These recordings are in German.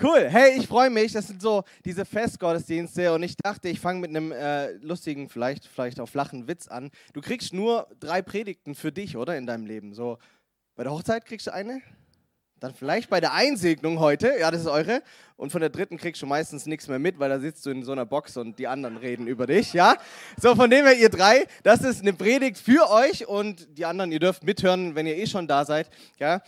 Cool. Hey, ich freue mich. Das sind so diese Festgottesdienste und ich dachte, ich fange mit einem äh, lustigen, vielleicht, vielleicht auch flachen Witz an. Du kriegst nur drei Predigten für dich, oder in deinem Leben. So bei der Hochzeit kriegst du eine, dann vielleicht bei der Einsegnung heute, ja, das ist eure, und von der dritten kriegst du meistens nichts mehr mit, weil da sitzt du in so einer Box und die anderen reden über dich, ja. So von dem her ihr drei, das ist eine Predigt für euch und die anderen, ihr dürft mithören, wenn ihr eh schon da seid, ja.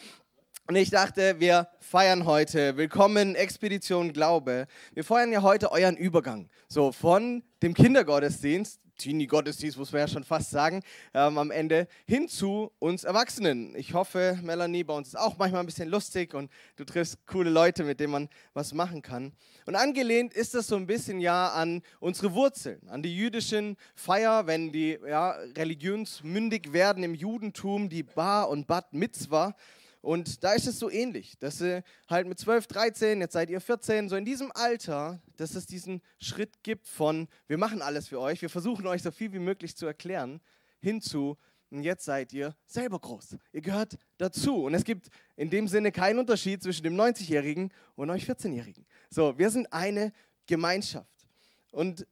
Und ich dachte, wir feiern heute. Willkommen, Expedition Glaube. Wir feiern ja heute euren Übergang. So von dem Kindergottesdienst, Teenie-Gottesdienst, muss man ja schon fast sagen, ähm, am Ende, hin zu uns Erwachsenen. Ich hoffe, Melanie, bei uns ist auch manchmal ein bisschen lustig und du triffst coole Leute, mit denen man was machen kann. Und angelehnt ist das so ein bisschen ja an unsere Wurzeln, an die jüdischen Feier, wenn die ja, religionsmündig werden im Judentum, die Bar und Bat Mitzvah. Und da ist es so ähnlich, dass sie halt mit 12, 13, jetzt seid ihr 14, so in diesem Alter, dass es diesen Schritt gibt von, wir machen alles für euch, wir versuchen euch so viel wie möglich zu erklären, hinzu, und jetzt seid ihr selber groß. Ihr gehört dazu. Und es gibt in dem Sinne keinen Unterschied zwischen dem 90-Jährigen und euch 14-Jährigen. So, wir sind eine Gemeinschaft. Und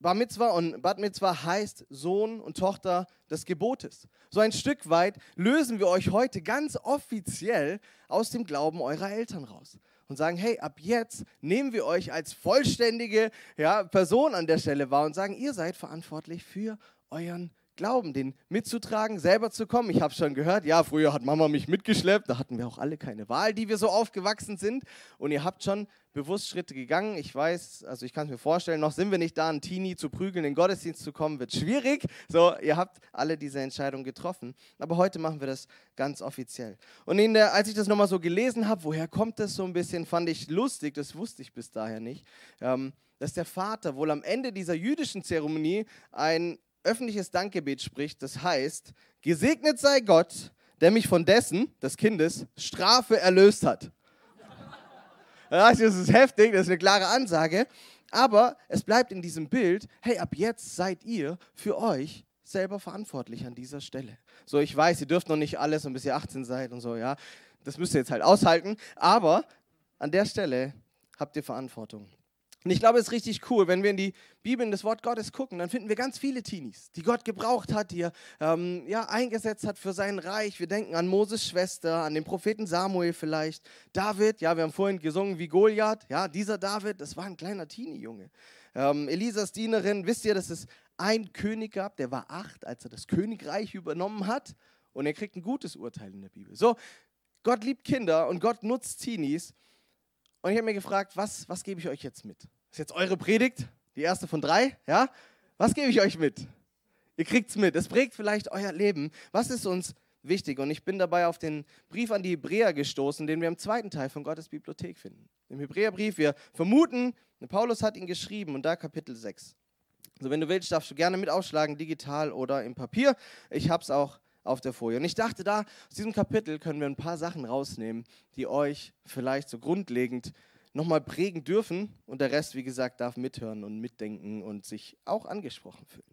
Bar Mitzvah und Bad Mitzvah heißt Sohn und Tochter des Gebotes. So ein Stück weit lösen wir euch heute ganz offiziell aus dem Glauben eurer Eltern raus und sagen, hey, ab jetzt nehmen wir euch als vollständige ja, Person an der Stelle wahr und sagen, ihr seid verantwortlich für euren Glauben, den mitzutragen, selber zu kommen. Ich habe schon gehört, ja, früher hat Mama mich mitgeschleppt, da hatten wir auch alle keine Wahl, die wir so aufgewachsen sind. Und ihr habt schon bewusst Schritte gegangen. Ich weiß, also ich kann es mir vorstellen, noch sind wir nicht da, einen Teenie zu prügeln, in den Gottesdienst zu kommen, wird schwierig. So, ihr habt alle diese Entscheidung getroffen. Aber heute machen wir das ganz offiziell. Und der, als ich das nochmal so gelesen habe, woher kommt das so ein bisschen, fand ich lustig, das wusste ich bis daher nicht, ähm, dass der Vater wohl am Ende dieser jüdischen Zeremonie ein öffentliches Dankgebet spricht, das heißt, gesegnet sei Gott, der mich von dessen, des Kindes, Strafe erlöst hat. Das ist heftig, das ist eine klare Ansage, aber es bleibt in diesem Bild, hey, ab jetzt seid ihr für euch selber verantwortlich an dieser Stelle. So, ich weiß, ihr dürft noch nicht alles und bis ihr 18 seid und so, ja. Das müsst ihr jetzt halt aushalten, aber an der Stelle habt ihr Verantwortung. Und ich glaube, es ist richtig cool, wenn wir in die Bibel, in das Wort Gottes gucken, dann finden wir ganz viele Teenies, die Gott gebraucht hat, die er ähm, ja, eingesetzt hat für sein Reich. Wir denken an Moses Schwester, an den Propheten Samuel vielleicht, David, ja, wir haben vorhin gesungen wie Goliath, ja, dieser David, das war ein kleiner Teenie-Junge. Ähm, Elisas Dienerin, wisst ihr, dass es einen König gab, der war acht, als er das Königreich übernommen hat und er kriegt ein gutes Urteil in der Bibel. So, Gott liebt Kinder und Gott nutzt Teenies und ich habe mir gefragt, was, was gebe ich euch jetzt mit? Ist jetzt eure Predigt, die erste von drei, ja? Was gebe ich euch mit? Ihr kriegt es mit. Es prägt vielleicht euer Leben. Was ist uns wichtig? Und ich bin dabei auf den Brief an die Hebräer gestoßen, den wir im zweiten Teil von Gottes Bibliothek finden. Im Hebräerbrief, wir vermuten, Paulus hat ihn geschrieben und da Kapitel 6. Also wenn du willst, darfst du gerne mit aufschlagen, digital oder im Papier. Ich habe es auch auf der Folie. Und ich dachte, da aus diesem Kapitel können wir ein paar Sachen rausnehmen, die euch vielleicht so grundlegend nochmal prägen dürfen. Und der Rest, wie gesagt, darf mithören und mitdenken und sich auch angesprochen fühlen.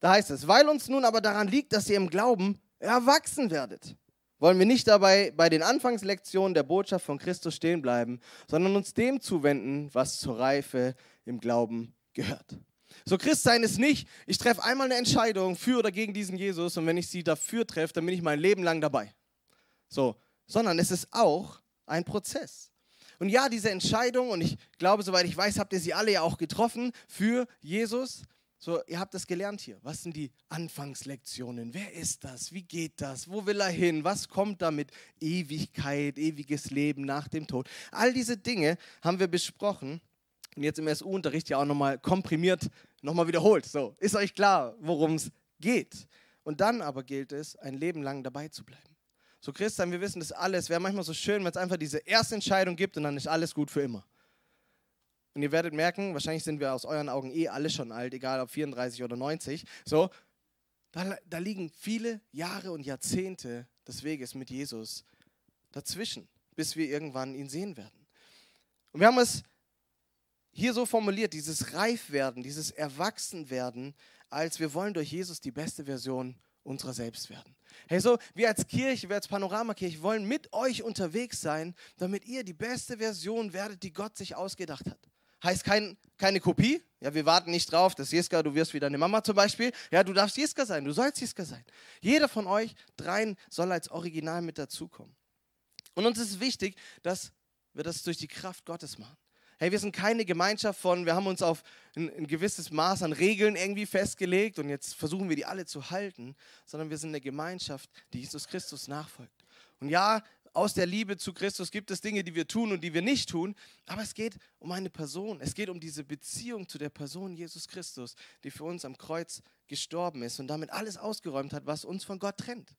Da heißt es, weil uns nun aber daran liegt, dass ihr im Glauben erwachsen werdet, wollen wir nicht dabei bei den Anfangslektionen der Botschaft von Christus stehen bleiben, sondern uns dem zuwenden, was zur Reife im Glauben gehört. So Christsein ist nicht, ich treffe einmal eine Entscheidung für oder gegen diesen Jesus und wenn ich sie dafür treffe, dann bin ich mein Leben lang dabei. So, sondern es ist auch ein Prozess. Und ja, diese Entscheidung, und ich glaube, soweit ich weiß, habt ihr sie alle ja auch getroffen für Jesus. So, ihr habt das gelernt hier. Was sind die Anfangslektionen? Wer ist das? Wie geht das? Wo will er hin? Was kommt damit? Ewigkeit, ewiges Leben nach dem Tod. All diese Dinge haben wir besprochen und jetzt im SU-Unterricht ja auch nochmal komprimiert, nochmal wiederholt. So, ist euch klar, worum es geht. Und dann aber gilt es, ein Leben lang dabei zu bleiben. So Christian, wir wissen das alles. Wäre manchmal so schön, wenn es einfach diese erste Entscheidung gibt und dann ist alles gut für immer. Und ihr werdet merken, wahrscheinlich sind wir aus euren Augen eh alle schon alt, egal ob 34 oder 90. So, da, da liegen viele Jahre und Jahrzehnte des Weges mit Jesus dazwischen, bis wir irgendwann ihn sehen werden. Und wir haben es hier so formuliert, dieses Reifwerden, dieses Erwachsenwerden, als wir wollen durch Jesus die beste Version unserer selbst werden. Hey, so wir als Kirche, wir als Panoramakirche wollen mit euch unterwegs sein, damit ihr die beste Version werdet, die Gott sich ausgedacht hat. Heißt kein, keine Kopie. Ja, wir warten nicht drauf, dass Jeska, du wirst wie deine Mama zum Beispiel. Ja, du darfst Jeska sein, du sollst Jeska sein. Jeder von euch dreien soll als Original mit dazukommen. Und uns ist wichtig, dass wir das durch die Kraft Gottes machen. Hey, wir sind keine Gemeinschaft von, wir haben uns auf ein, ein, gewisses Maß an Regeln irgendwie festgelegt und jetzt versuchen wir die alle zu halten, sondern wir sind eine Gemeinschaft, die Jesus Christus nachfolgt. Und ja, aus der Liebe zu Christus gibt es Dinge, die wir tun und die wir nicht tun, aber es geht um eine Person. Es geht um diese Beziehung zu der Person Jesus Christus, die für uns am Kreuz gestorben ist und damit alles ausgeräumt hat, was uns von Gott trennt.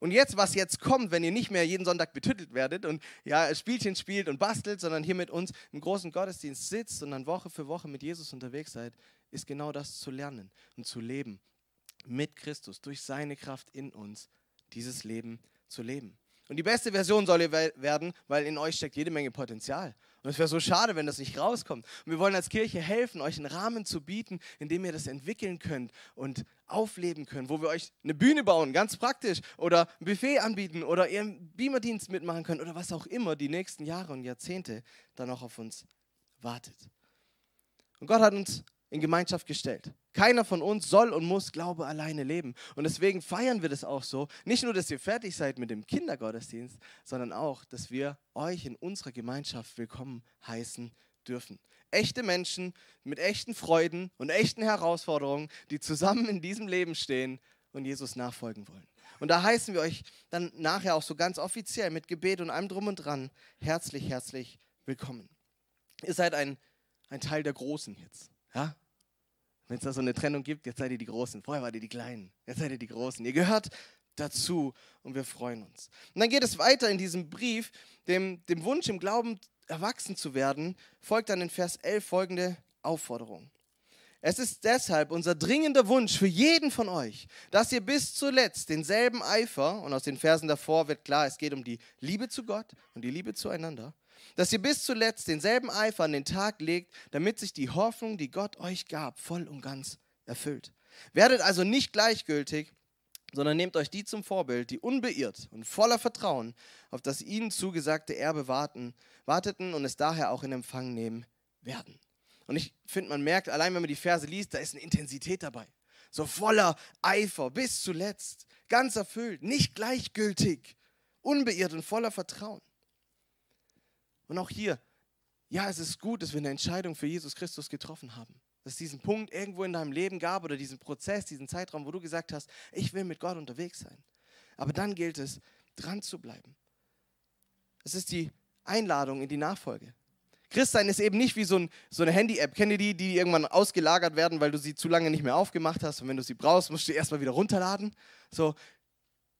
Und jetzt, was jetzt kommt, wenn ihr nicht mehr jeden Sonntag betüttelt werdet und ja, Spielchen spielt und bastelt, sondern hier mit uns im großen Gottesdienst sitzt und dann Woche für Woche mit Jesus unterwegs seid, ist genau das zu lernen und zu leben. Mit Christus, durch seine Kraft in uns, dieses Leben zu leben. Und die beste Version soll ihr werden, weil in euch steckt jede Menge Potenzial. Und es wäre so schade, wenn das nicht rauskommt. Und wir wollen als Kirche helfen, euch einen Rahmen zu bieten, in dem ihr das entwickeln könnt und aufleben könnt, wo wir euch eine Bühne bauen, ganz praktisch, oder ein Buffet anbieten oder ihr einen Beamerdienst mitmachen könnt oder was auch immer die nächsten Jahre und Jahrzehnte dann noch auf uns wartet. Und Gott hat uns in Gemeinschaft gestellt. Keiner von uns soll und muss Glaube alleine leben. Und deswegen feiern wir das auch so. Nicht nur, dass ihr fertig seid mit dem Kindergottesdienst, sondern auch, dass wir euch in unserer Gemeinschaft willkommen heißen dürfen. Echte Menschen mit echten Freuden und echten Herausforderungen, die zusammen in diesem Leben stehen und Jesus nachfolgen wollen. Und da heißen wir euch dann nachher auch so ganz offiziell mit Gebet und allem drum und dran herzlich, herzlich willkommen. Ihr seid ein, ein Teil der Großen jetzt. Ja? Wenn es da so eine Trennung gibt, jetzt seid ihr die Großen. Vorher wart ihr die Kleinen. Jetzt seid ihr die Großen. Ihr gehört dazu und wir freuen uns. Und dann geht es weiter in diesem Brief, dem, dem Wunsch im Glauben erwachsen zu werden, folgt dann in Vers 11 folgende Aufforderung. Es ist deshalb unser dringender Wunsch für jeden von euch, dass ihr bis zuletzt denselben Eifer, und aus den Versen davor wird klar, es geht um die Liebe zu Gott und die Liebe zueinander, dass ihr bis zuletzt denselben Eifer an den Tag legt, damit sich die Hoffnung, die Gott euch gab, voll und ganz erfüllt. Werdet also nicht gleichgültig, sondern nehmt euch die zum Vorbild, die unbeirrt und voller Vertrauen auf das ihnen zugesagte Erbe warten, warteten und es daher auch in Empfang nehmen werden. Und ich finde, man merkt, allein wenn man die Verse liest, da ist eine Intensität dabei. So voller Eifer bis zuletzt, ganz erfüllt, nicht gleichgültig, unbeirrt und voller Vertrauen. Und auch hier, ja, es ist gut, dass wir eine Entscheidung für Jesus Christus getroffen haben. Dass es diesen Punkt irgendwo in deinem Leben gab oder diesen Prozess, diesen Zeitraum, wo du gesagt hast, ich will mit Gott unterwegs sein. Aber dann gilt es, dran zu bleiben. Es ist die Einladung in die Nachfolge. Christsein ist eben nicht wie so, ein, so eine Handy-App. Kennt ihr die, die irgendwann ausgelagert werden, weil du sie zu lange nicht mehr aufgemacht hast und wenn du sie brauchst, musst du sie erstmal wieder runterladen? So,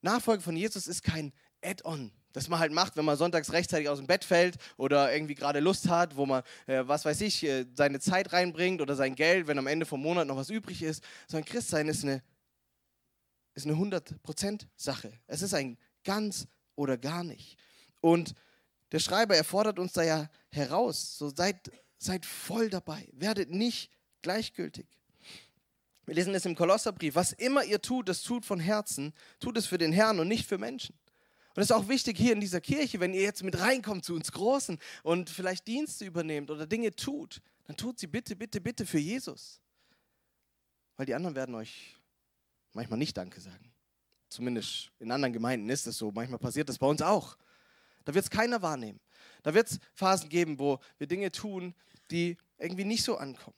Nachfolge von Jesus ist kein Add-on, das man halt macht, wenn man sonntags rechtzeitig aus dem Bett fällt oder irgendwie gerade Lust hat, wo man, äh, was weiß ich, äh, seine Zeit reinbringt oder sein Geld, wenn am Ende vom Monat noch was übrig ist. Sondern Christsein ist eine, ist eine 100%-Sache. Es ist ein ganz oder gar nicht. Und der Schreiber, er fordert uns da ja heraus, so seid, seid voll dabei, werdet nicht gleichgültig. Wir lesen es im Kolosserbrief, was immer ihr tut, das tut von Herzen, tut es für den Herrn und nicht für Menschen. Und es ist auch wichtig hier in dieser Kirche, wenn ihr jetzt mit reinkommt zu uns Großen und vielleicht Dienste übernehmt oder Dinge tut, dann tut sie bitte, bitte, bitte für Jesus. Weil die anderen werden euch manchmal nicht Danke sagen. Zumindest in anderen Gemeinden ist es so. Manchmal passiert das bei uns auch. Da wird es keiner wahrnehmen. Da wird es Phasen geben, wo wir Dinge tun, die irgendwie nicht so ankommen.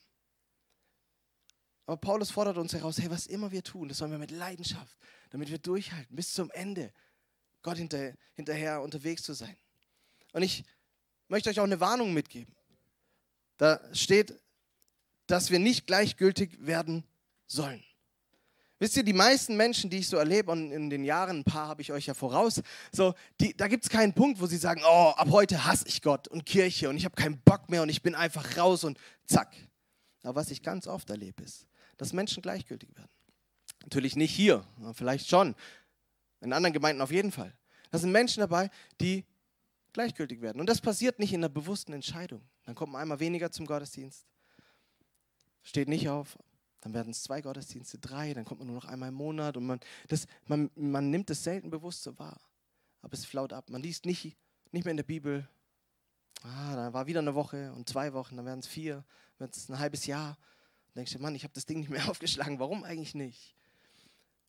Aber Paulus fordert uns heraus, hey, was immer wir tun, das sollen wir mit Leidenschaft, damit wir durchhalten bis zum Ende. Gott hinter, hinterher unterwegs zu sein. Und ich möchte euch auch eine Warnung mitgeben. Da steht, dass wir nicht gleichgültig werden sollen. Wisst ihr, die meisten Menschen, die ich so erlebe, und in den Jahren, ein paar habe ich euch ja voraus, so, die, da gibt es keinen Punkt, wo sie sagen, oh, ab heute hasse ich Gott und Kirche und ich habe keinen Bock mehr und ich bin einfach raus und zack. Aber was ich ganz oft erlebe, ist, dass Menschen gleichgültig werden. Natürlich nicht hier, vielleicht schon, in anderen Gemeinden auf jeden Fall. Da sind Menschen dabei, die gleichgültig werden. Und das passiert nicht in einer bewussten Entscheidung. Dann kommt man einmal weniger zum Gottesdienst, steht nicht auf, Dann werden es zwei Gottesdienste, drei, dann kommt man nur noch einmal im Monat und man, das, man, man nimmt es selten bewusst so wahr. Aber es flaut ab. Man liest nicht, nicht mehr in der Bibel, ah, da war wieder eine Woche und zwei Wochen, dann werden es vier, dann wird es ein halbes Jahr. Dann denkst du, Mann, ich habe das Ding nicht mehr aufgeschlagen, warum eigentlich nicht?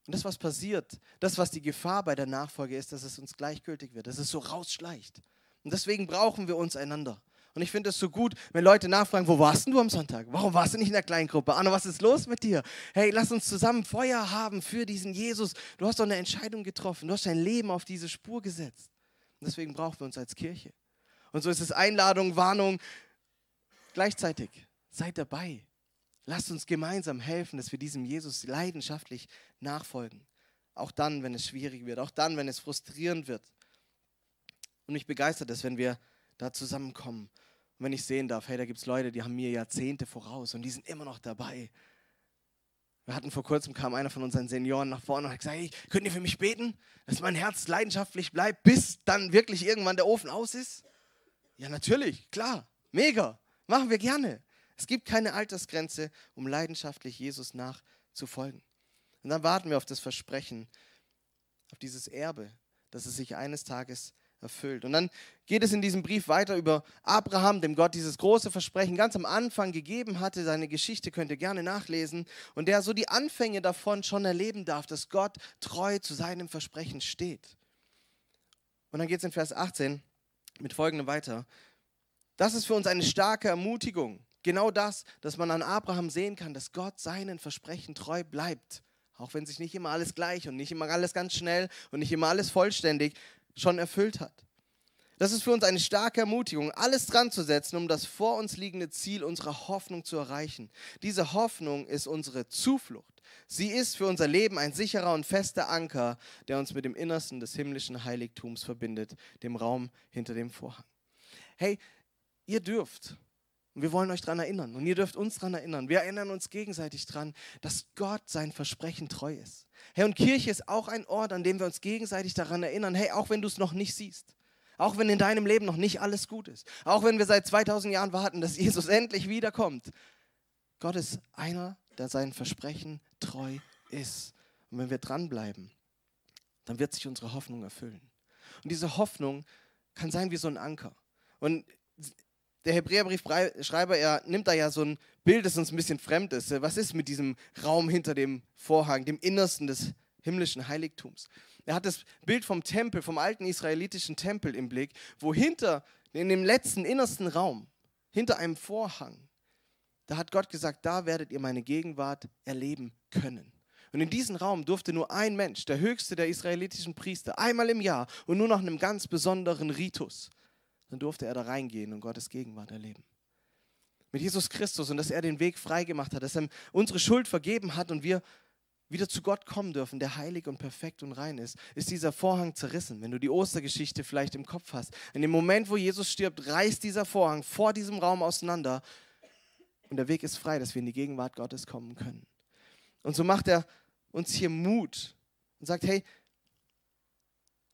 Und das, was passiert, das, was die Gefahr bei der Nachfolge ist, dass es uns gleichgültig wird, dass es so rausschleicht. Und deswegen brauchen wir uns einander. Und ich finde es so gut, wenn Leute nachfragen, wo warst du am Sonntag? Warum warst du nicht in der Kleingruppe? Anna, was ist los mit dir? Hey, lass uns zusammen Feuer haben für diesen Jesus. Du hast doch eine Entscheidung getroffen. Du hast dein Leben auf diese Spur gesetzt. Und deswegen brauchen wir uns als Kirche. Und so ist es Einladung, Warnung gleichzeitig. Seid dabei. Lasst uns gemeinsam helfen, dass wir diesem Jesus leidenschaftlich nachfolgen. Auch dann, wenn es schwierig wird, auch dann, wenn es frustrierend wird. Und mich begeistert es, wenn wir da zusammenkommen und wenn ich sehen darf, hey, da gibt es Leute, die haben mir Jahrzehnte voraus und die sind immer noch dabei. Wir hatten vor kurzem, kam einer von unseren Senioren nach vorne und hat gesagt, hey, könnt ihr für mich beten, dass mein Herz leidenschaftlich bleibt, bis dann wirklich irgendwann der Ofen aus ist? Ja, natürlich, klar, mega, machen wir gerne. Es gibt keine Altersgrenze, um leidenschaftlich Jesus nachzufolgen. Und dann warten wir auf das Versprechen, auf dieses Erbe, dass es sich eines Tages erfüllt. Und dann geht es in diesem Brief weiter über Abraham, dem Gott dieses große Versprechen ganz am Anfang gegeben hatte. Seine Geschichte könnt ihr gerne nachlesen. Und der so die Anfänge davon schon erleben darf, dass Gott treu zu seinem Versprechen steht. Und dann geht es in Vers 18 mit folgendem weiter. Das ist für uns eine starke Ermutigung. Genau das, dass man an Abraham sehen kann, dass Gott seinen Versprechen treu bleibt. Auch wenn sich nicht immer alles gleich und nicht immer alles ganz schnell und nicht immer alles vollständig schon erfüllt hat. Das ist für uns eine starke Ermutigung, alles dran zu setzen, um das vor uns liegende Ziel unserer Hoffnung zu erreichen. Diese Hoffnung ist unsere Zuflucht. Sie ist für unser Leben ein sicherer und fester Anker, der uns mit dem Innersten des himmlischen Heiligtums verbindet, dem Raum hinter dem Vorhang. Hey, ihr dürft, und wir wollen euch daran erinnern, und ihr dürft uns daran erinnern, wir erinnern uns gegenseitig daran, dass Gott sein Versprechen treu ist. Hey, und Kirche ist auch ein Ort, an dem wir uns gegenseitig daran erinnern, hey, auch wenn du es noch nicht siehst, auch wenn in deinem Leben noch nicht alles gut ist, auch wenn wir seit 2000 Jahren warten, dass Jesus endlich wiederkommt, Gott ist einer, der sein Versprechen treu ist. Und wenn wir dranbleiben, dann wird sich unsere Hoffnung erfüllen. Und diese Hoffnung kann sein wie so ein Anker. Und der Hebräerbriefschreiber, er nimmt da ja so ein Bild, das uns ein bisschen fremd ist. Was ist mit diesem Raum hinter dem Vorhang, dem Innersten des himmlischen Heiligtums? Er hat das Bild vom Tempel, vom alten israelitischen Tempel im Blick, wo hinter, in dem letzten, innersten Raum, hinter einem Vorhang, da hat Gott gesagt, da werdet ihr meine Gegenwart erleben können. Und in diesen Raum durfte nur ein Mensch, der höchste der israelitischen Priester, einmal im Jahr und nur nach einem ganz besonderen Ritus, dann durfte er da reingehen und Gottes Gegenwart erleben. Mit Jesus Christus und dass er den Weg freigemacht hat, dass er unsere Schuld vergeben hat und wir wieder zu Gott kommen dürfen, der heilig und perfekt und rein ist, ist dieser Vorhang zerrissen. Wenn du die Ostergeschichte vielleicht im Kopf hast. In dem Moment, wo Jesus stirbt, reißt dieser Vorhang vor diesem Raum auseinander und der Weg ist frei, dass wir in die Gegenwart Gottes kommen können. Und so macht er uns hier Mut und sagt, hey,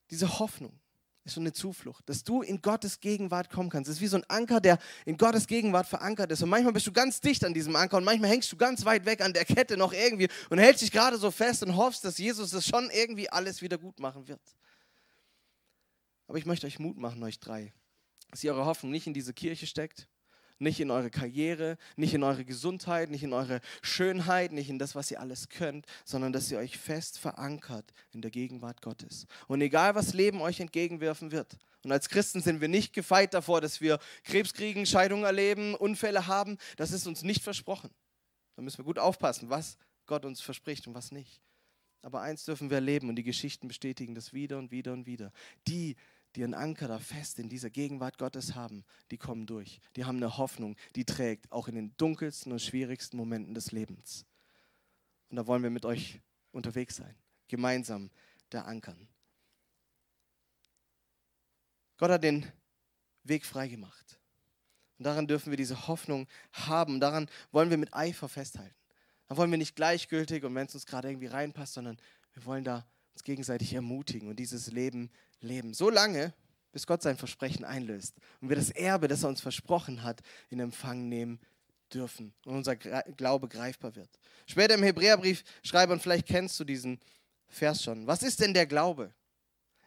diese Hoffnung, ist so eine Zuflucht, dass du in Gottes Gegenwart kommen kannst. Es ist wie so ein Anker, der in Gottes Gegenwart verankert ist. Und manchmal bist du ganz dicht an diesem Anker und manchmal hängst du ganz weit weg an der Kette noch irgendwie und hältst dich gerade so fest und hoffst, dass Jesus das schon irgendwie alles wieder gut machen wird. Aber ich möchte euch Mut machen, euch drei, dass ihr eure Hoffnung nicht in diese Kirche steckt, nicht in eure Karriere, nicht in eure Gesundheit, nicht in eure Schönheit, nicht in das, was ihr alles könnt, sondern dass ihr euch fest verankert in der Gegenwart Gottes. Und egal, was Leben euch entgegenwerfen wird. Und als Christen sind wir nicht gefeit davor, dass wir Krebs kriegen, Scheidungen erleben, Unfälle haben. Das ist uns nicht versprochen. Da müssen wir gut aufpassen, was Gott uns verspricht und was nicht. Aber eins dürfen wir erleben und die Geschichten bestätigen das wieder und wieder und wieder. Die, die einen Anker da fest in dieser Gegenwart Gottes haben, die kommen durch. Die haben eine Hoffnung, die trägt, auch in den dunkelsten und schwierigsten Momenten des Lebens. Und da wollen wir mit euch unterwegs sein, gemeinsam da ankern. Gott hat den Weg freigemacht. Und daran dürfen wir diese Hoffnung haben. Daran wollen wir mit Eifer festhalten. Da wollen wir nicht gleichgültig und wenn es uns gerade irgendwie reinpasst, sondern wir wollen da uns gegenseitig ermutigen und dieses Leben leben. So lange, bis Gott sein Versprechen einlöst und wir das Erbe, das er uns versprochen hat, in Empfang nehmen dürfen und unser Glaube greifbar wird. Später im Hebräerbrief schreibe, und vielleicht kennst du diesen Vers schon, was ist denn der Glaube?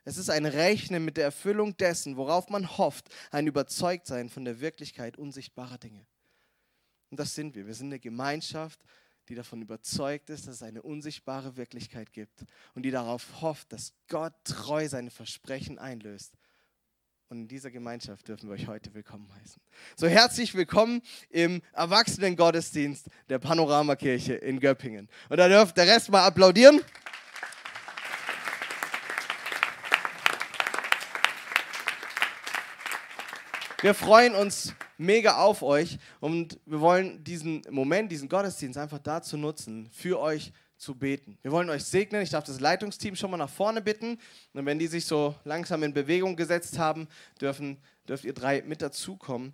Es ist ein Rechnen mit der Erfüllung dessen, worauf man hofft, ein Überzeugtsein von der Wirklichkeit unsichtbarer Dinge. Und das sind wir. Wir sind eine Gemeinschaft, die davon überzeugt ist, dass es eine unsichtbare Wirklichkeit gibt und die darauf hofft, dass Gott treu seine Versprechen einlöst. Und in dieser Gemeinschaft dürfen wir euch heute willkommen heißen. So herzlich willkommen im Erwachsenen-Gottesdienst der Panoramakirche in Göppingen. Und da dürft der Rest mal applaudieren. Wir freuen uns mega auf euch und wir wollen diesen Moment, diesen Gottesdienst einfach dazu nutzen, für euch zu beten. Wir wollen euch segnen. Ich darf das Leitungsteam schon mal nach vorne bitten. Und wenn die sich so langsam in Bewegung gesetzt haben, dürfen, dürft ihr drei mit dazukommen.